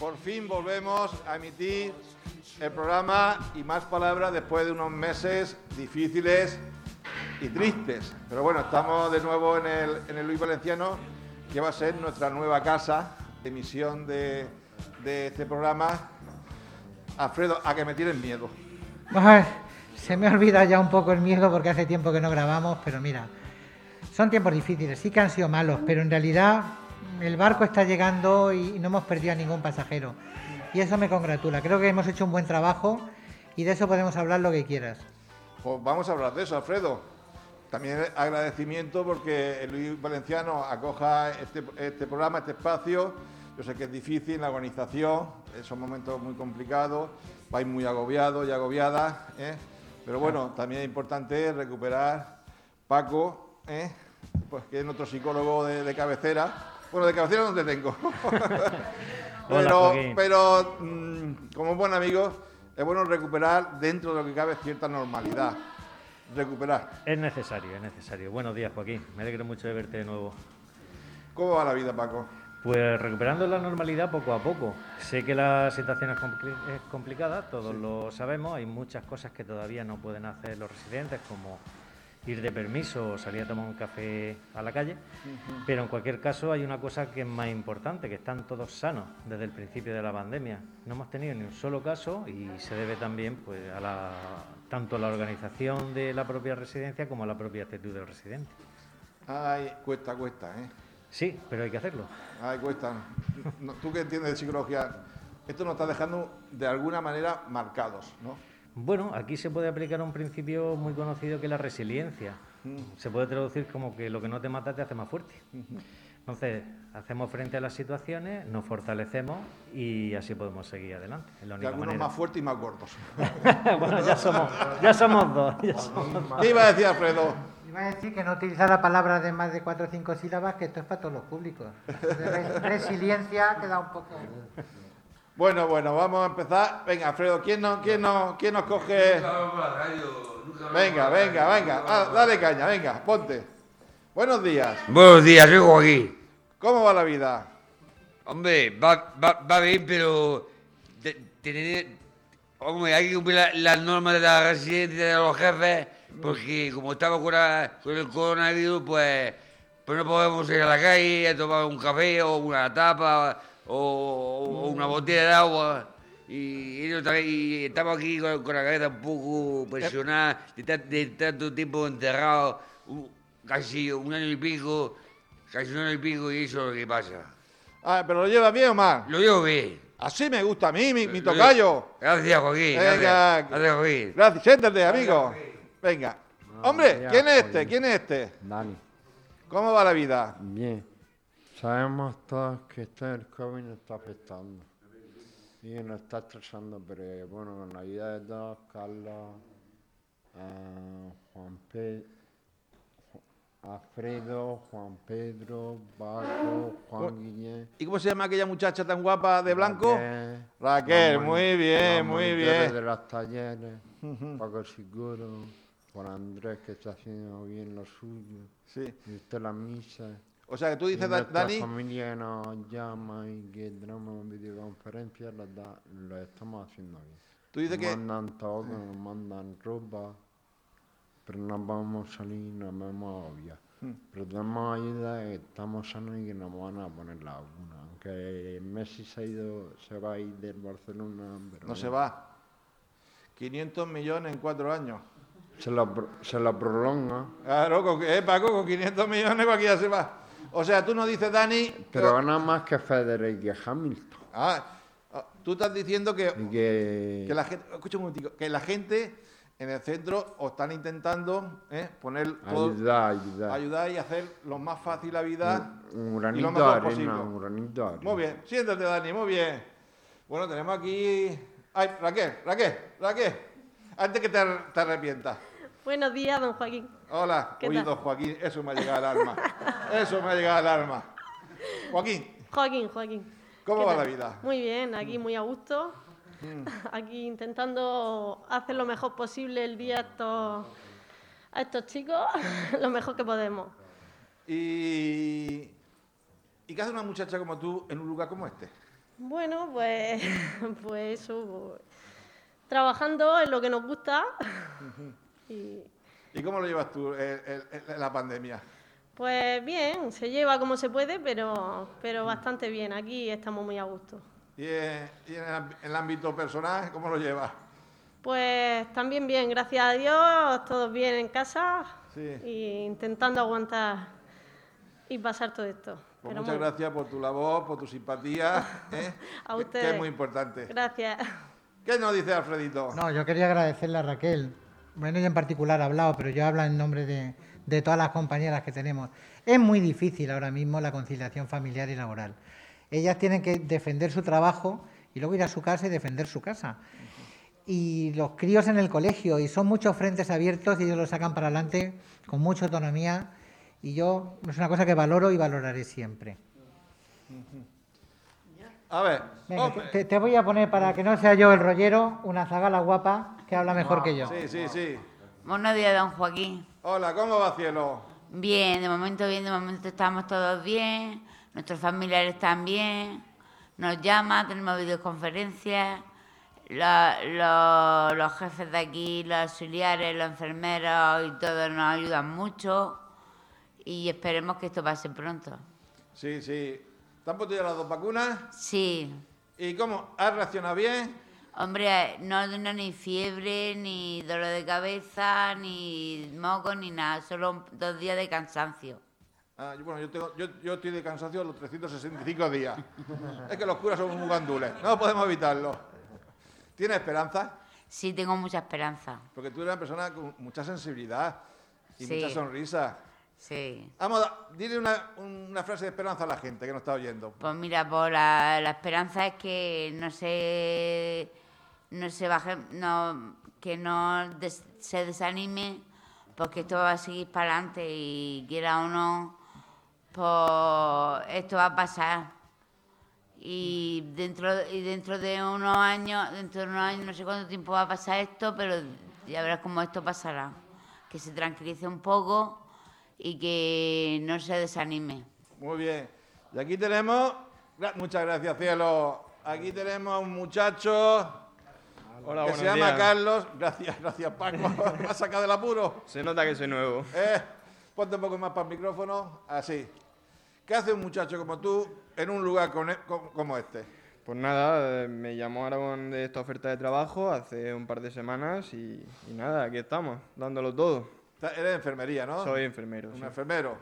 por fin volvemos a emitir el programa y más palabras después de unos meses difíciles y tristes. Pero bueno, estamos de nuevo en el, Luis Valenciano, que va a ser nuestra nueva casa de emisión de, este programa. Alfredo, a que me tienen miedo. Se me olvida ya un poco el miedo porque hace tiempo que no grabamos, pero mira, son tiempos difíciles, sí que han sido malos, pero en realidad el barco está llegando y no hemos perdido a ningún pasajero. Y eso me congratula. Creo que hemos hecho un buen trabajo y de eso podemos hablar lo que quieras. Pues vamos a hablar de eso, Alfredo. También agradecimiento porque Luis Valenciano acoja este, este programa, este espacio. Yo sé que es difícil la organización, son momentos muy complicados, vais muy agobiados y agobiadas, ¿eh? pero bueno, también es importante recuperar Paco, ¿eh? pues que es nuestro psicólogo de, de cabecera. Bueno, de cabecera no te tengo. pero, pero mmm, como buen amigo, es bueno recuperar dentro de lo que cabe cierta normalidad. Recuperar. Es necesario, es necesario. Buenos días, Joaquín. Me alegro mucho de verte de nuevo. ¿Cómo va la vida, Paco? Pues recuperando la normalidad poco a poco. Sé que la situación es, compli es complicada, todos sí. lo sabemos. Hay muchas cosas que todavía no pueden hacer los residentes, como ir de permiso o salir a tomar un café a la calle. Uh -huh. Pero en cualquier caso hay una cosa que es más importante, que están todos sanos desde el principio de la pandemia. No hemos tenido ni un solo caso y se debe también pues, a la, tanto a la organización de la propia residencia como a la propia actitud del residente. Ay, cuesta, cuesta, ¿eh? Sí, pero hay que hacerlo. Ay, cuesta. No, Tú que entiendes de psicología, esto nos está dejando de alguna manera marcados, ¿no? Bueno, aquí se puede aplicar un principio muy conocido que es la resiliencia. Mm. Se puede traducir como que lo que no te mata te hace más fuerte. Entonces, hacemos frente a las situaciones, nos fortalecemos y así podemos seguir adelante. Es la única y algunos manera. más fuertes y más gordos. bueno, ya somos, ya somos dos. Ya somos ¿Qué iba a decir Alfredo? Iba a decir que no utilizara palabras de más de cuatro o cinco sílabas, que esto es para todos los públicos. Resiliencia queda un poco... Bueno, bueno, vamos a empezar. Venga, Alfredo, ¿quién nos, quién nos, quién nos coge? Venga, venga, venga, ah, dale caña, venga, ponte. Buenos días. Buenos días, soy Joaquín. ¿Cómo va la vida? Hombre, va, va, va bien, pero tener, hombre, hay que cumplir las la normas de la residencia de los jefes, porque como estamos con, la, con el coronavirus, pues, pues no podemos ir a la calle a tomar un café o una tapa o, o una botella de agua. Y, y, estamos aquí con, con, la cabeza un poco presionada de, de tanto tiempo encerrado, casi un año y pico, casi un año y pico, y eso es lo que pasa. Ah, ¿pero lo llevas bien o mal? Lo llevo bien. Así me gusta a mí, mi, mi tocayo. Gracias, Joaquín. Venga. Gracias, Joaquín. Gracias, siéntate, amigo. Venga. No, Hombre, ¿quién es este? ¿Quién es este? Dani. ¿Cómo va la vida? Bien. Sabemos todos que esto del COVID nos está afectando y nos está estresando, pero bueno, con la ayuda de todos, Carlos, uh, Juan Pedro, Alfredo, Juan Pedro, Paco, Juan Guillén. ¿Y cómo se llama aquella muchacha tan guapa de blanco? Raquel, muy bien, muy bien. de los talleres. Paco Seguro, Juan Andrés que está haciendo bien lo suyo. Sí. Y usted la misa. O sea, que tú dices, y Dani... La familia nos llama y que tenemos videoconferencias, lo, da, lo estamos haciendo bien. Tú dices nos que... mandan todo, nos mandan ropa, pero no vamos a salir, nos vamos a obviar. Hmm. Pero tenemos ayuda, estamos sanos y que nos van a poner la vacuna. Aunque Messi se ha ido, se va a ir del Barcelona. Pero no bueno. se va. 500 millones en cuatro años. Se la, se la prolonga. Claro, con, eh, Paco, con 500 millones cualquiera se va. O sea, tú no dices, Dani... Pero gana más que Federer y Hamilton. Ah, tú estás diciendo que, que... que la gente... Escucha un momentico. Que la gente en el centro os están intentando eh, poner... Todo, ayudar, ayudar. Ayudar y hacer lo más fácil la vida un, y lo mejor de arena, posible. un granito de arena. Muy bien. Siéntate, Dani, muy bien. Bueno, tenemos aquí... Ay, Raquel, Raquel, Raquel. Antes que te, te arrepientas. Buenos días, don Joaquín. Hola, don Joaquín, eso me ha llegado al alma. Eso me ha llegado al alma. Joaquín, Joaquín, Joaquín. ¿cómo ¿Qué va tal? la vida? Muy bien, aquí muy a gusto. Mm. Aquí intentando hacer lo mejor posible el día a estos, a estos chicos, lo mejor que podemos. ¿Y, ¿Y qué hace una muchacha como tú en un lugar como este? Bueno, pues, pues eso, pues, trabajando en lo que nos gusta. Y ¿Y cómo lo llevas tú el- el- el- la pandemia? pues bien, se lleva como se puede, pero, pero bastante bien. Aquí estamos muy a gusto. ¿Y, en, y en el, amb- en el ámbito personal, cómo lo llevas? Pues también bien, gracias a Dios, todos bien en casa Sí. y intentando aguantar y pasar todo esto. Pues muchas muy- gracias por tu labor, por tu simpatía, ¿eh? A que- que ustedes. es muy importante. Gracias. ¿Qué nos dice Alfredito? No, yo quería agradecerle a Raquel. Bueno, ella en particular ha hablado, pero yo hablo en nombre de, de todas las compañeras que tenemos. Es muy difícil ahora mismo la conciliación familiar y laboral. Ellas tienen que defender su trabajo y luego ir a su casa y defender su casa. Y los críos en el colegio, y son muchos frentes abiertos y ellos lo sacan para adelante con mucha autonomía. Y yo es una cosa que valoro y valoraré siempre. A ver, Venga, te, te voy a poner para que no sea yo el rollero, una zagala guapa que habla mejor que yo. Sí, sí, sí. Buenos días, don Joaquín. Hola, ¿cómo va cielo? Bien, de momento bien, de momento estamos todos bien, nuestros familiares también, nos llama, tenemos videoconferencias, la- lo- los jefes de aquí, los auxiliares, los enfermeros y todos nos ayudan mucho y esperemos que esto pase pronto. Sí, sí. ¿Te han puesto ya las dos vacunas? Sí, ¿Y cómo? ¿Has reaccionado bien? hombre, no tengo ni fiebre, ni dolor de cabeza, ni moco, ni nada, solo dos días de cansancio. Ah, yo- bueno, yo, tengo, yo, yo estoy de cansancio los 365 días. es que los curas son muy gandules. No podemos evitarlo. ¿Tienes esperanza? Sí, tengo mucha esperanza. Porque tú eres una persona con mucha sensibilidad y Sí. mucha sonrisa. Sí. Vamos, a, dile una, una frase de esperanza a la gente que nos está oyendo. Pues mira, pues la, la esperanza es que no se, no se baje, no, que no des- se desanime, porque esto va a seguir para adelante y quiera o no, pues esto va a pasar. Y dentro, y dentro de unos años, dentro de unos años, no sé cuánto tiempo va a pasar esto, pero ya verás cómo esto pasará. Que se tranquilice un poco y que no se desanime. Muy bien. Y aquí tenemos... Muchas gracias, cielo. Aquí tenemos a un muchacho Hola, que se llama días. Carlos. Gracias, gracias, Paco. Me ha sacado del apuro. Se nota que soy nuevo. Eh, ponte un poco más para el micrófono. Así. ¿Qué hace un muchacho como tú en un lugar con- co- como este? Pues nada, eh, me llamaron de esta oferta de trabajo hace un par de semanas y, y nada, aquí estamos, dándolo todo. Eres de enfermería, ¿no? Soy enfermero. Un sí. enfermero.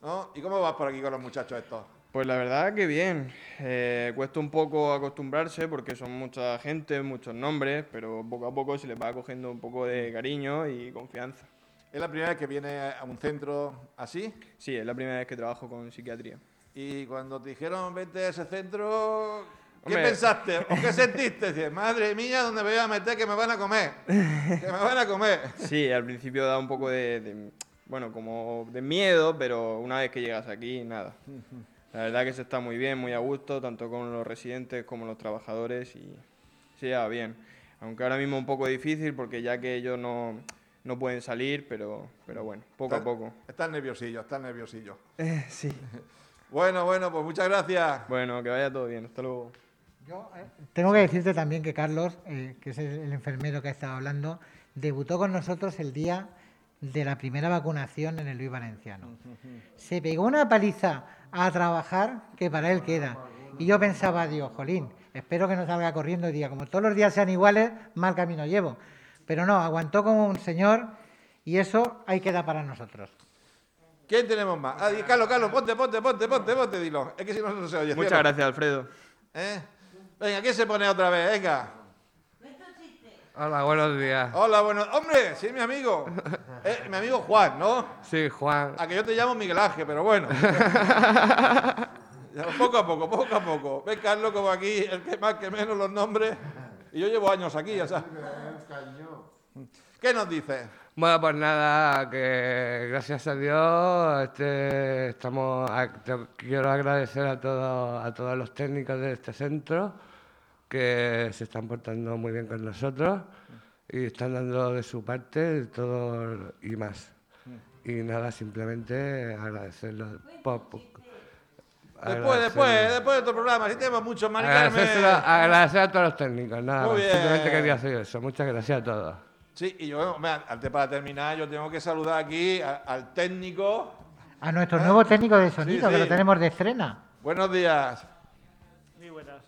¿no? ¿Y cómo vas por aquí con los muchachos estos? Pues la verdad que bien. Eh, cuesta un poco acostumbrarse porque son mucha gente, muchos nombres, pero poco a poco se les va cogiendo un poco de cariño y confianza. ¿Es la primera vez que viene a un centro así? Sí, es la primera vez que trabajo con psiquiatría. Y cuando te dijeron vente a ese centro, ¿qué Hombre. pensaste? ¿O qué sentiste? Dices, madre mía, ¿dónde me voy a meter que me van a comer? Que me van a comer. Sí, al principio da un poco de, de- bueno, como de miedo, pero una vez que llegas aquí, nada. La verdad que se está muy bien, muy a gusto, tanto con los residentes como los trabajadores y se lleva bien. Aunque ahora mismo un poco difícil porque ya que ellos no, no pueden salir, pero, pero bueno, poco a Estás- poco. Estás nerviosillo, estás nerviosillo. Eh, sí. Bueno, bueno, pues muchas gracias. Bueno, que vaya todo bien. Hasta luego. Yo, eh, tengo que decirte también que Carlos, eh, que es el, el enfermero que ha estado hablando, debutó con nosotros el día de la primera vacunación en el Luis Valenciano. Se pegó una paliza a trabajar que para él queda. Y yo pensaba, Dios, jolín, espero que no salga corriendo y diga, como todos los días sean iguales, mal camino llevo. Pero no, aguantó como un señor y eso ahí queda para nosotros. ¿Quién tenemos más? Ah, Carlos, Carlos, ponte, ponte, ponte, ponte, ponte, dilo. Es que si no, no se oye. Muchas gracias, Alfredo. ¿Eh? Venga, ¿quién se pone otra vez? Venga. Hola, buenos días. Hola, bueno. Hombre, sí, mi amigo. Eh, mi amigo Juan, ¿no? Sí, Juan. A que yo te llamo Miguel Ángel, pero bueno. Poco a poco, poco a poco. Ven, Carlos, como aquí, el que más que menos los nombres. Y yo llevo años aquí, ya sabes. ¿Qué nos dices? Bueno, pues nada, que gracias a Dios este, estamos, a- te- quiero agradecer a todos, a todos los técnicos de este centro que se están portando muy bien con nosotros y están dando de su parte todo y más. Y nada, simplemente agradecerlo. Después, después, después de otro programa. Si tenemos Agradecérselo- Carmen. agradecer a todos los técnicos, nada Muy más. bien. Simplemente quería hacer eso. Muchas gracias a todos. Sí, y yo, antes para terminar, yo tengo que saludar aquí a- al técnico. A nuestro nuevo técnico de sonido, Sí, que lo tenemos de estrena. Buenos días. Muy buenas.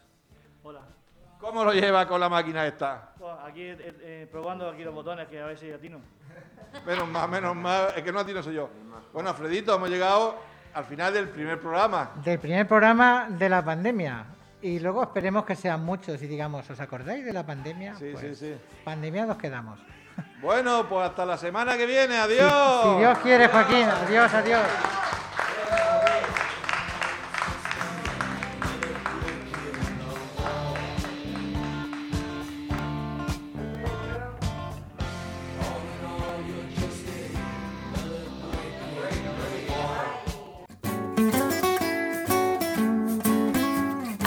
¿Cómo lo lleva con la máquina esta? Bueno, aquí eh, eh, probando aquí los botones que a ver si atino. Menos mal, menos mal. Es que no a ti no soy yo. Bueno, Alfredito, hemos llegado al final del primer programa. Del primer programa de la pandemia. Y luego esperemos que sean muchos y digamos, ¿os acordáis de la pandemia? Sí, Pues, sí, sí. Pandemia nos quedamos. Bueno, pues hasta la semana que viene. Si, Adiós. si Dios quiere, Joaquín. Adiós, adiós.